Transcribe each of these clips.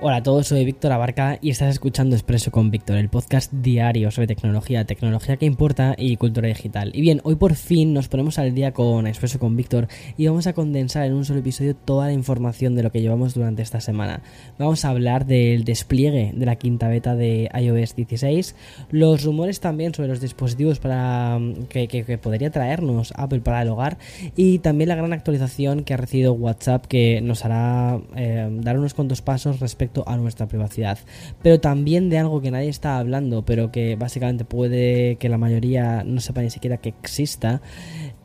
Hola a todos, soy Víctor Abarca y estás escuchando Expreso con Víctor, el podcast diario sobre tecnología, tecnología que importa y cultura digital. Y bien, hoy por fin nos ponemos al día con Expreso con Víctor y vamos a condensar en un solo episodio toda la información de lo que llevamos durante esta semana. Vamos a hablar del despliegue de la quinta beta de iOS 16, los rumores también sobre los dispositivos para que, podría traernos Apple para el hogar y también la gran actualización que ha recibido WhatsApp que nos hará eh, dar unos cuantos pasos respecto a nuestra privacidad, pero también de algo que nadie está hablando, pero que básicamente puede que la mayoría no sepa ni siquiera que exista,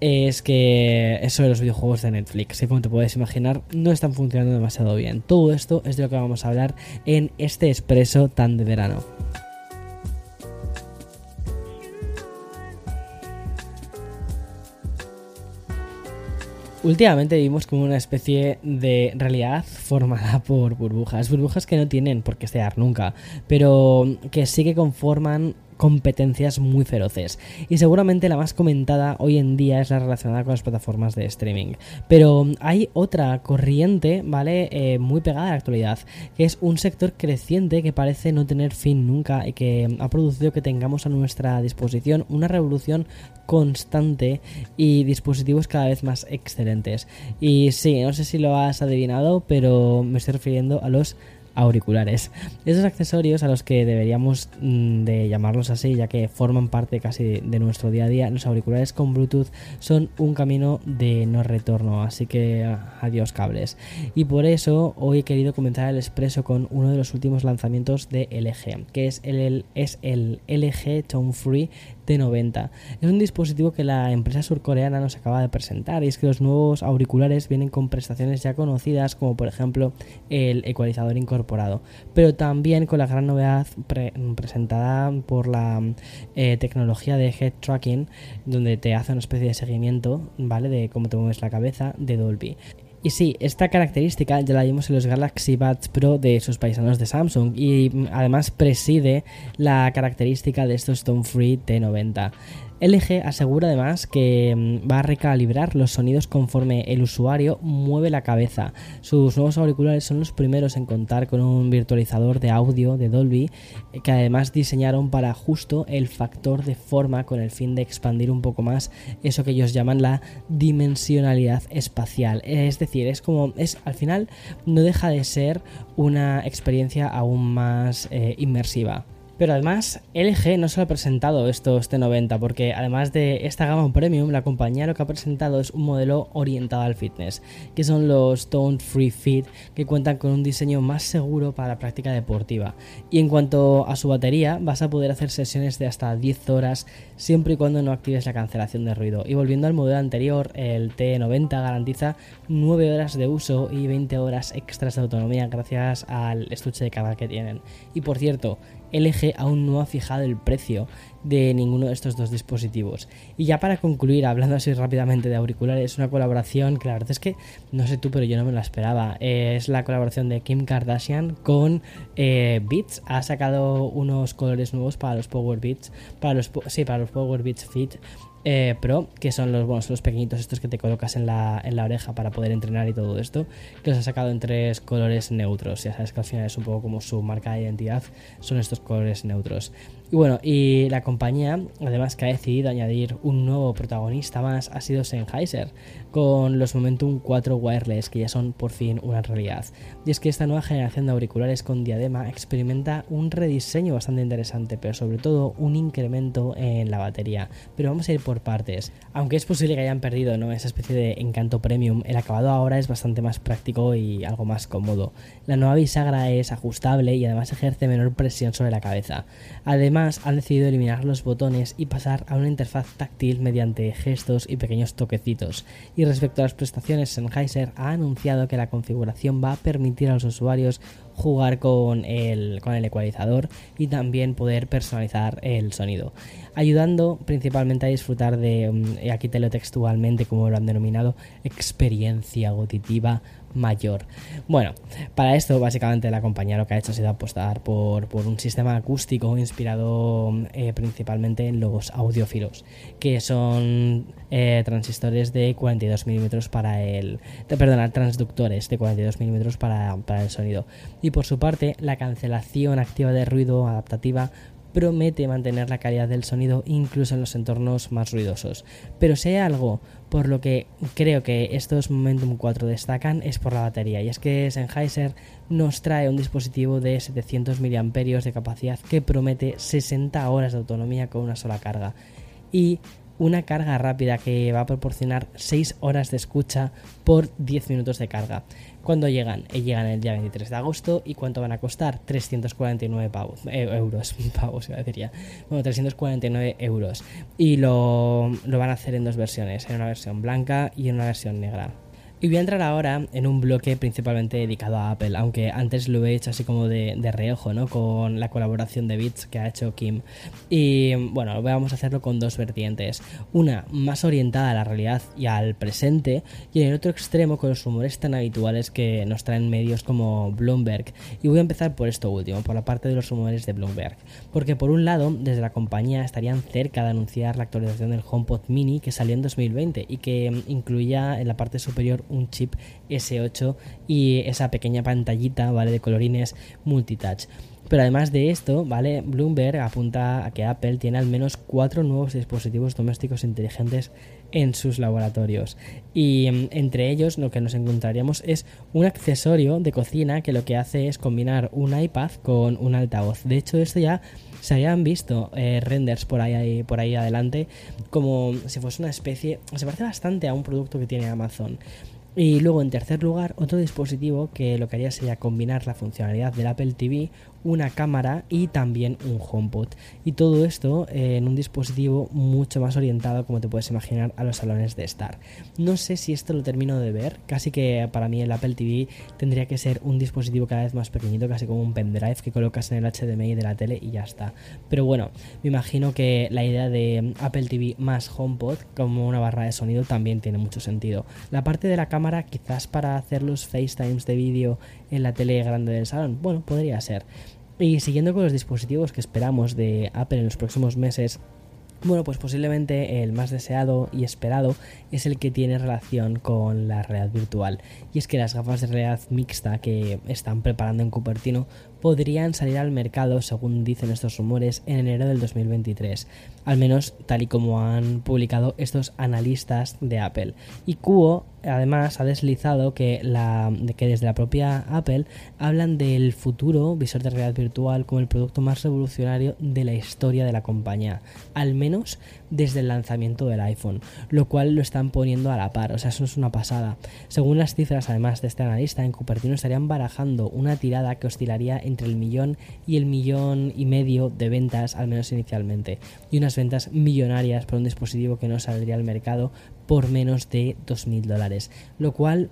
es que eso de los videojuegos de Netflix, que como te puedes imaginar no están funcionando demasiado bien. Todo esto es de lo que vamos a hablar en este expreso tan de verano. Últimamente vivimos como una especie de realidad formada por burbujas, burbujas que no tienen por qué estar nunca, pero que sí que conforman competencias muy feroces. Y seguramente la más comentada hoy en día es la relacionada con las plataformas de streaming. Pero hay otra corriente, ¿vale? Eh, muy pegada a la actualidad, que es un sector creciente que parece no tener fin nunca y que ha producido que tengamos a nuestra disposición una revolución constante y dispositivos cada vez más excelentes. Y sí, no sé si lo has adivinado, pero me estoy refiriendo a los auriculares. Esos accesorios a los que deberíamos mm, de llamarlos así, ya que forman parte casi de nuestro día a día, los auriculares con Bluetooth son un camino de no retorno, así que ah, adiós cables. Y por eso hoy he querido comenzar el expreso con uno de los últimos lanzamientos de LG, que es el, es el LG Tone Free T90. Es un dispositivo que la empresa surcoreana nos acaba de presentar y es que los nuevos auriculares vienen con prestaciones ya conocidas como por ejemplo el ecualizador incorporado, pero también con la gran novedad presentada por la eh, tecnología de head tracking donde te hace una especie de seguimiento, ¿vale? De cómo te mueves la cabeza de Dolby. Y sí, esta característica ya la vimos en los Galaxy Buds Pro de sus paisanos de Samsung y mm, además preside la característica de estos Stone Free T90. LG asegura además que mm, va a recalibrar los sonidos conforme el usuario mueve la cabeza. Sus nuevos auriculares son los primeros en contar con un virtualizador de audio de Dolby eh, que además diseñaron para justo el factor de forma con el fin de expandir un poco más eso que ellos llaman la dimensionalidad espacial. Es decir, es como es al final no deja de ser una experiencia aún más eh, inmersiva. Pero además, LG no solo ha presentado estos T90, porque además de esta gama premium, la compañía lo que ha presentado es un modelo orientado al fitness, que son los Tone Free Fit, que cuentan con un diseño más seguro para la práctica deportiva. Y en cuanto a su batería, vas a poder hacer sesiones de hasta 10 horas siempre y cuando no actives la cancelación de ruido. Y volviendo al modelo anterior, el T90 garantiza 9 horas de uso y 20 horas extras de autonomía gracias al estuche de carga que tienen. Y por cierto, LG aún no ha fijado el precio de ninguno de estos dos dispositivos. Y ya para concluir, hablando así rápidamente de auriculares, una colaboración que la verdad es que no sé tú, pero yo no me la esperaba. es la colaboración de Kim Kardashian con eh, Beats. Ha sacado unos colores nuevos para los Power Beats, para los sí, para los Power Beats Fit eh, Pro, que son los, bueno, los pequeñitos estos que te colocas en la, en la oreja para poder entrenar y todo esto, que los ha sacado en tres colores neutros. Ya sabes que al final es un poco como su marca de identidad, son estos colores neutros. Y bueno, y la compañía, además que ha decidido añadir un nuevo protagonista más, ha sido Sennheiser, con los Momentum 4 Wireless, que ya son por fin una realidad. Y es que esta nueva generación de auriculares con diadema experimenta un rediseño bastante interesante, pero sobre todo un incremento en la batería. Pero vamos a ir por partes. Aunque es posible que hayan perdido ¿no? esa especie de encanto premium, el acabado ahora es bastante más práctico y algo más cómodo. La nueva bisagra es ajustable y además ejerce menor presión sobre la cabeza. Además, Además, han decidido eliminar los botones y pasar a una interfaz táctil mediante gestos y pequeños toquecitos. Y respecto a las prestaciones, Sennheiser ha anunciado que la configuración va a permitir a los usuarios jugar con el, con el ecualizador y también poder personalizar el sonido, ayudando principalmente a disfrutar de, mm, aquí te lo textualmente como lo han denominado, experiencia auditiva mayor. Bueno, para esto básicamente la compañía lo que ha hecho ha sido apostar por, un sistema acústico inspirado eh, principalmente en los audiófilos, que son eh, transistores de 42 milímetros para el... perdona, transductores de 42 milímetros para, para el sonido. Y por su parte, la cancelación activa de ruido adaptativa promete mantener la calidad del sonido incluso en los entornos más ruidosos. Pero si hay algo por lo que creo que estos Momentum 4 destacan es por la batería. Y es que Sennheiser nos trae un dispositivo de 700 mAh de capacidad que promete 60 horas de autonomía con una sola carga. Y una carga rápida que va a proporcionar 6 horas de escucha por 10 minutos de carga. ¿Cuándo llegan? Eh, llegan el día 23 de agosto. ¿Y cuánto van a costar? 349 pavos, eh, euros. Pavos, decir Bueno, 349 euros. Y lo, lo van a hacer en dos versiones: en una versión blanca y en una versión negra. Y voy a entrar ahora en un bloque principalmente dedicado a Apple, aunque antes lo he hecho así como de, de reojo, ¿no? Con la colaboración de Beats que ha hecho Kim. Y bueno, vamos a hacerlo con dos vertientes. Una más orientada a la realidad y al presente, y en el otro extremo con los rumores tan habituales que nos traen medios como Bloomberg. Y voy a empezar por esto último, por la parte de los rumores de Bloomberg. Porque por un lado, desde la compañía estarían cerca de anunciar la actualización del HomePod Mini que salió en 2020 y que incluía en la parte superior chip S8 y esa pequeña pantallita, ¿vale? De colorines multitouch. Pero además de esto, ¿vale? Bloomberg apunta a que Apple tiene al menos cuatro nuevos dispositivos domésticos inteligentes en sus laboratorios. Y mm, entre ellos lo que nos encontraríamos es un accesorio de cocina que lo que hace es combinar un iPad con un altavoz. De hecho, esto ya se habían visto eh, renders por ahí, por ahí adelante como si fuese una especie... Se parece bastante a un producto que tiene Amazon. Y luego, en tercer lugar, otro dispositivo que lo que haría sería combinar la funcionalidad del Apple TV una cámara y también un HomePod. Y todo esto eh, en un dispositivo mucho más orientado, como te puedes imaginar, a los salones de estar. No sé si esto lo termino de ver, casi que para mí el Apple TV tendría que ser un dispositivo cada vez más pequeñito, casi como un pendrive que colocas en el HDMI de la tele y ya está. Pero bueno, me imagino que la idea de Apple TV más HomePod como una barra de sonido también tiene mucho sentido. La parte de la cámara, quizás para hacer los FaceTimes de vídeo en la tele grande del salón, bueno, podría ser. Y siguiendo con los dispositivos que esperamos de Apple en los próximos meses, bueno, pues posiblemente el más deseado y esperado es el que tiene relación con la realidad virtual. Y es que las gafas de realidad mixta que están preparando en Cupertino podrían salir al mercado, según dicen estos rumores, en enero del 2023, al menos tal y como han publicado estos analistas de Apple. Y Cuo además ha deslizado que, la, que desde la propia Apple hablan del futuro visor de realidad virtual como el producto más revolucionario de la historia de la compañía, al menos desde el lanzamiento del iPhone, lo cual lo están poniendo a la par, o sea, eso es una pasada. Según las cifras además de este analista, en Cupertino estarían barajando una tirada que oscilaría entre el millón y el millón y medio de ventas, al menos inicialmente, y unas ventas millonarias por un dispositivo que no saldría al mercado por menos de 2.000 dólares, lo cual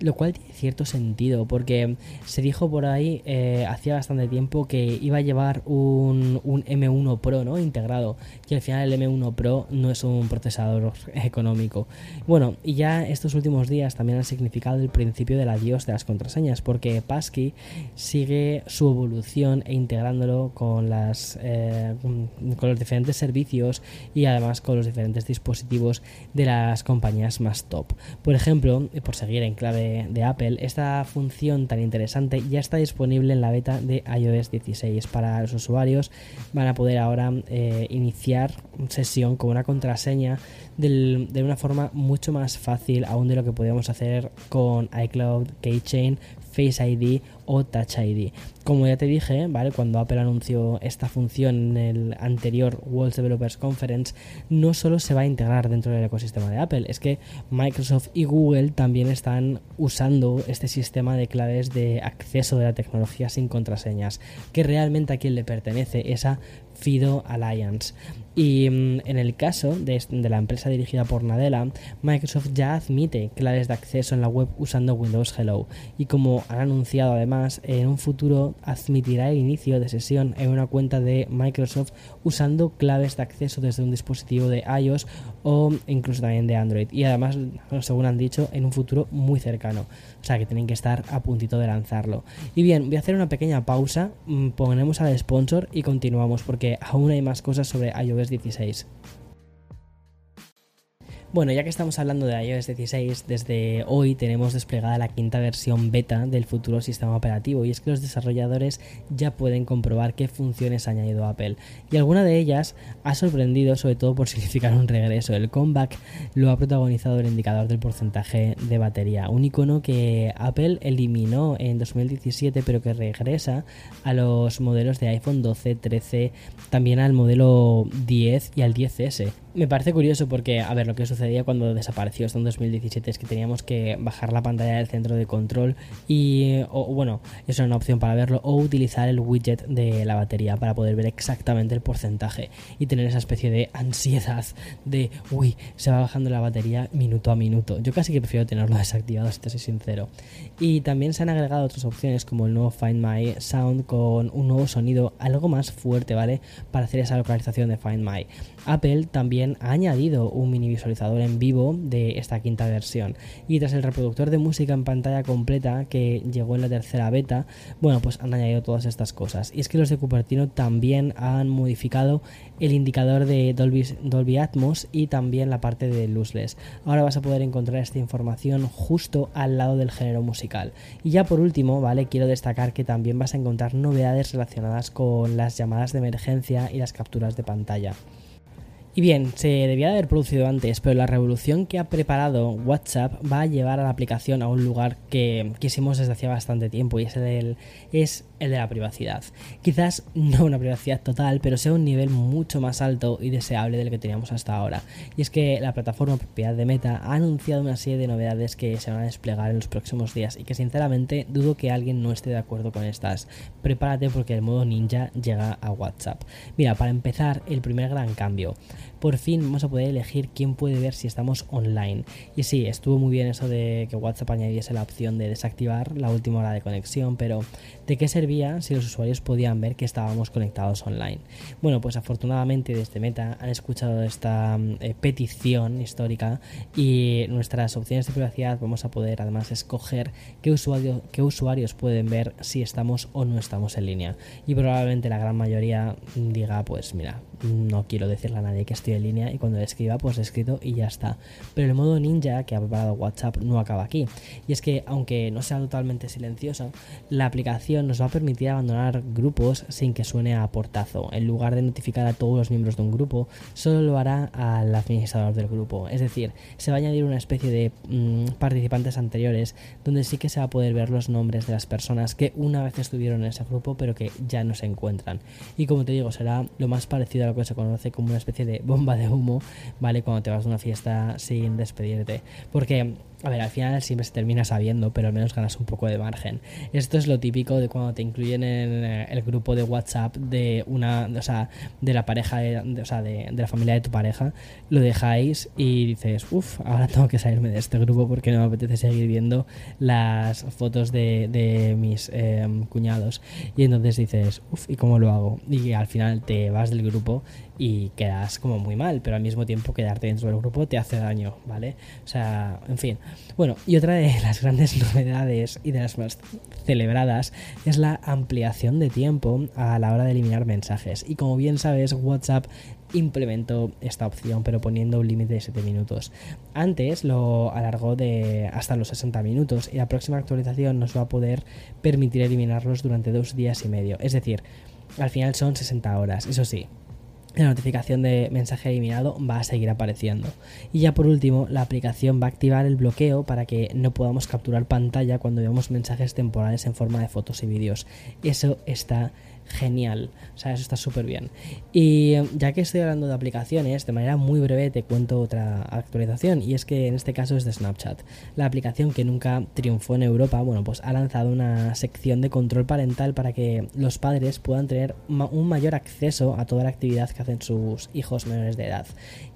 lo cual tiene cierto sentido, porque se dijo por ahí eh, hacía bastante tiempo que iba a llevar un, un, M1 Pro ¿no? integrado, y al final el M1 Pro no es un procesador económico. Bueno, y ya estos últimos días también han significado el principio del adiós de las contraseñas, porque Passkey sigue su evolución e integrándolo con, las, eh, con los diferentes servicios y además con los diferentes dispositivos de las compañías más top. Por ejemplo, por seguir en clave de, Apple, esta función tan interesante ya está disponible en la beta de iOS 16. Para los usuarios van a poder ahora eh, iniciar sesión con una contraseña de una forma mucho más fácil aún de lo que podíamos hacer con iCloud Keychain, Face ID o Touch ID. Como ya te dije, ¿vale? Cuando Apple anunció esta función en el anterior World Developers Conference, no solo se va a integrar dentro del ecosistema de Apple, es que Microsoft y Google también están usando este sistema de claves de acceso de la tecnología sin contraseñas, que realmente a quien le pertenece esa FIDO Alliance. Y mm, en el caso de, la empresa dirigida por Nadella, Microsoft ya admite claves de acceso en la web usando Windows Hello. Y como han anunciado además, en un futuro admitirá el inicio de sesión en una cuenta de Microsoft usando claves de acceso desde un dispositivo de iOS o incluso también de Android. Y además, según han dicho, en un futuro muy cercano. O sea que tienen que estar a puntito de lanzarlo. Y bien, voy a hacer una pequeña pausa, mm, ponemos al sponsor y continuamos porque aún hay más cosas sobre iOS 16. Bueno, ya que estamos hablando de iOS 16, desde hoy tenemos desplegada la quinta versión beta del futuro sistema operativo y es que los desarrolladores ya pueden comprobar qué funciones ha añadido Apple y alguna de ellas ha sorprendido sobre todo por significar un regreso. El comeback lo ha protagonizado el indicador del porcentaje de batería, un icono que Apple eliminó en 2017 pero que regresa a los modelos de iPhone 12, 13, también al modelo 10 y al 10S. Me parece curioso porque, a ver, lo que sucedía cuando desapareció esto en 2017 es que teníamos que bajar la pantalla del centro de control y, o, bueno, eso era una opción para verlo, o utilizar el widget de la batería para poder ver exactamente el porcentaje y tener esa especie de ansiedad de, uy, se va bajando la batería minuto a minuto. Yo casi que prefiero tenerlo desactivado, si te soy sincero. Y también se han agregado otras opciones como el nuevo Find My Sound con un nuevo sonido algo más fuerte, ¿vale? Para hacer esa localización de Find My. Apple también ha añadido un mini visualizador en vivo de esta quinta versión. Y tras el reproductor de música en pantalla completa que llegó en la tercera beta, bueno, pues han añadido todas estas cosas. Y es que los de Cupertino también han modificado el indicador de Dolby, Dolby Atmos y también la parte de luzless. Ahora vas a poder encontrar esta información justo al lado del género musical. Y ya por último, ¿vale? Quiero destacar que también vas a encontrar novedades relacionadas con las llamadas de emergencia y las capturas de pantalla. Y bien, se debía de haber producido antes, pero la revolución que ha preparado WhatsApp va a llevar a la aplicación a un lugar que quisimos desde hacía bastante tiempo y es el, es el de la privacidad. Quizás no una privacidad total, pero sea un nivel mucho más alto y deseable del que teníamos hasta ahora. Y es que la plataforma propiedad de Meta ha anunciado una serie de novedades que se van a desplegar en los próximos días y que sinceramente dudo que alguien no esté de acuerdo con estas. Prepárate porque el modo ninja llega a WhatsApp. Mira, para empezar, el primer gran cambio por fin vamos a poder elegir quién puede ver si estamos online. Y sí, estuvo muy bien eso de que WhatsApp añadiese la opción de desactivar la última hora de conexión, pero ¿de qué servía si los usuarios podían ver que estábamos conectados online? Bueno, pues afortunadamente desde Meta han escuchado esta eh, petición histórica y nuestras opciones de privacidad vamos a poder además escoger qué, qué usuarios pueden ver si estamos o no estamos en línea. Y probablemente la gran mayoría diga, pues mira, no quiero decirle a nadie que estoy en línea y cuando le escriba pues he escrito y ya está. Pero el modo ninja que ha preparado WhatsApp no acaba aquí. Y es que aunque no sea totalmente silenciosa, la aplicación nos va a permitir abandonar grupos sin que suene a portazo. En lugar de notificar a todos los miembros de un grupo, solo lo hará al administrador del grupo. Es decir, se va a añadir una especie de mm, participantes anteriores donde sí que se va a poder ver los nombres de las personas que una vez estuvieron en ese grupo pero que ya no se encuentran. Y como te digo, será lo más parecido a lo que se conoce como una especie de bomba de humo, ¿vale? Cuando te vas a una fiesta sin despedirte. Porque a ver, al final siempre se termina sabiendo, pero al menos ganas un poco de margen. Esto es lo típico de cuando te incluyen en eh, el grupo de WhatsApp de una, o sea, de la pareja, de, o sea, de, la familia de tu pareja, lo dejáis y dices, uff, ahora tengo que salirme de este grupo porque no me apetece seguir viendo las fotos de, mis em, cuñados. Y entonces dices, uff, ¿y cómo lo hago? Y al final te vas del grupo y quedas como muy mal, pero al mismo tiempo quedarte dentro del grupo te hace daño, ¿vale? O sea, en fin. Bueno, y otra de las grandes novedades y de las más celebradas es la ampliación de tiempo a la hora de eliminar mensajes. Y como bien sabes, WhatsApp implementó esta opción, pero poniendo un límite de 7 minutos. Antes lo alargó de hasta los 60 minutos y la próxima actualización nos va a poder permitir eliminarlos durante dos días y medio. Es decir, al final son 60 horas. Eso sí, la notificación de mensaje eliminado va a seguir apareciendo. Y ya por último, la aplicación va a activar el bloqueo para que no podamos capturar pantalla cuando veamos mensajes temporales en forma de fotos y vídeos. Eso está genial. O sea, eso está súper bien. Y eh, ya que estoy hablando de aplicaciones, de manera muy breve te cuento otra actualización. Y es que en este caso es de Snapchat. La aplicación que nunca triunfó en Europa, bueno, pues ha lanzado una sección de control parental para que los padres puedan tener un mayor acceso a toda la actividad que hacen sus hijos menores de edad.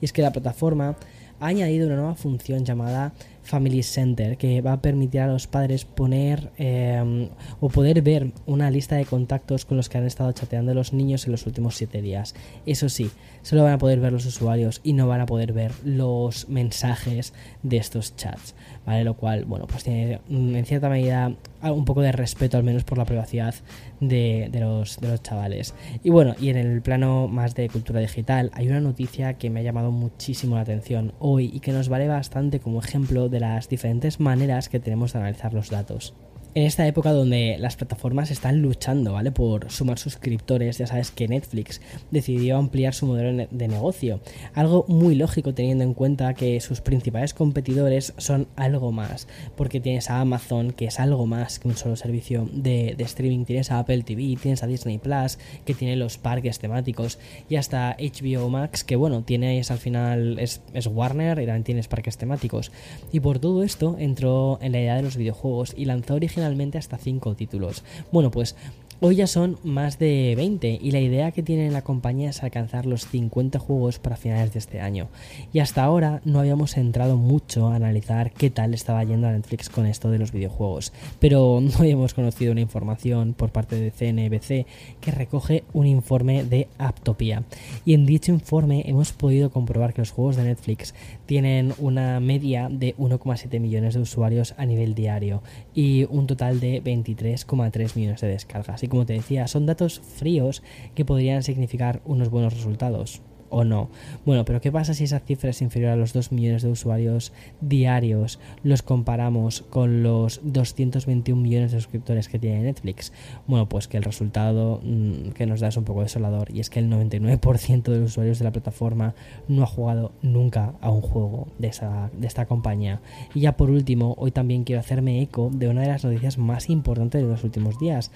Y es que la plataforma ha añadido una nueva función llamada Family Center que va a permitir a los padres poner em, o poder ver una lista de contactos con los que han estado chateando los niños en los últimos 7 días. Eso sí, solo van a poder ver los usuarios y no van a poder ver los mensajes de estos chats, ¿vale? Lo cual, bueno, pues tiene mm, en cierta medida un poco de respeto al menos por la privacidad de, los, de los chavales. Y bueno, y en el plano más de cultura digital, hay una noticia que me ha llamado muchísimo la atención hoy y que nos vale bastante como ejemplo de las diferentes maneras que tenemos de analizar los datos en esta época donde las plataformas están luchando, ¿vale? Por sumar suscriptores, ya sabes que Netflix decidió ampliar su modelo de negocio. Algo muy lógico teniendo en cuenta que sus principales competidores son algo más, porque tienes a Amazon, que es algo más que un solo servicio de, streaming, tienes a Apple TV, tienes a Disney Plus, que tiene los parques temáticos, y hasta HBO Max, que bueno, tienes al final, es, es Warner y también tienes parques temáticos. Y por todo esto entró en la idea de los videojuegos y lanzó originalmente hasta 5 títulos. Bueno, pues Hoy ya son más de 20 y la idea que tiene la compañía es alcanzar los 50 juegos para finales de este año. Y hasta ahora no habíamos entrado mucho a analizar qué tal estaba yendo a Netflix con esto de los videojuegos, pero no habíamos conocido una información por parte de CNBC que recoge un informe de Aptopia. Y en dicho informe hemos podido comprobar que los juegos de Netflix tienen una media de 1,7 millones de usuarios a nivel diario y un total de 23,3 millones de descargas y como te decía, son datos fríos que podrían significar unos buenos resultados o no. Bueno, pero ¿qué pasa si esa cifra es inferior a los 2 millones de usuarios diarios? Los comparamos con los 221 millones de suscriptores que tiene Netflix. Bueno, pues que el resultado mm, que nos da es un poco desolador y es que el 99% de los usuarios de la plataforma no ha jugado nunca a un juego de, esa, de esta compañía. Y ya por último, hoy también quiero hacerme eco de una de las noticias más importantes de los últimos días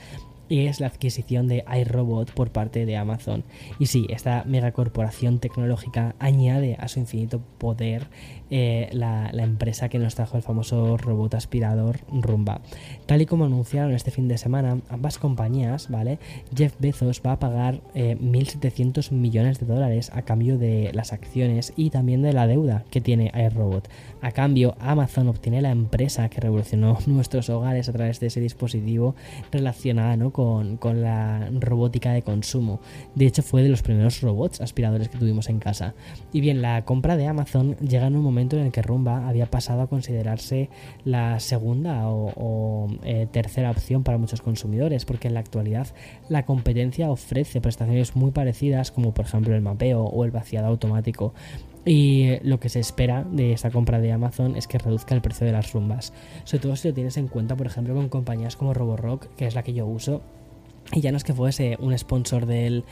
y es la adquisición de iRobot por parte de Amazon. Y sí, esta megacorporación tecnológica añade a su infinito poder eh, la, empresa que nos trajo el famoso robot aspirador Rumba. Tal y como anunciaron este fin de semana, ambas compañías, ¿vale? Jeff Bezos va a pagar 1.700 eh, millones de dólares a cambio de las acciones y también de la deuda que tiene iRobot. A cambio, Amazon obtiene la empresa que revolucionó nuestros hogares a través de ese dispositivo relacionada ¿no? Con, la robótica de consumo. De hecho, fue de los primeros robots aspiradores que tuvimos en casa. Y bien, la compra de Amazon llega en un momento en el que Rumba había pasado a considerarse la segunda o, eh, tercera opción para muchos consumidores, porque en la actualidad la competencia ofrece prestaciones muy parecidas, como por ejemplo el mapeo o el vaciado automático. Y lo que se espera de esta compra de Amazon es que reduzca el precio de las rumbas. Sobre todo si lo tienes en cuenta, por ejemplo, con compañías como Roborock, que es la que yo uso, y ya no es que fuese un sponsor del,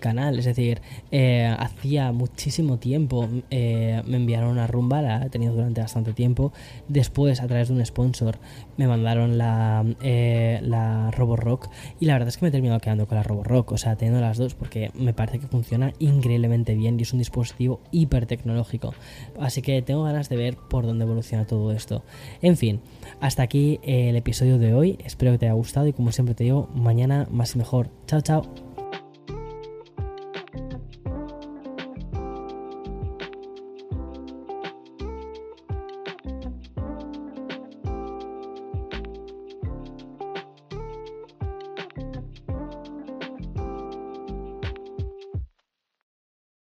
canal, es decir, eh, hacía muchísimo tiempo eh, me enviaron una rumba, la he tenido durante bastante tiempo. Después, a través de un sponsor, me mandaron la, eh, la Roborock. Y la verdad es que me he terminado quedando con la Roborock, o sea, teniendo las dos, porque me parece que funciona increíblemente bien y es un dispositivo hiper tecnológico. Así que tengo ganas de ver por dónde evoluciona todo esto. En fin, hasta aquí el episodio de hoy. Espero que te haya gustado y, como siempre te digo, mañana más y mejor. Chao, chao.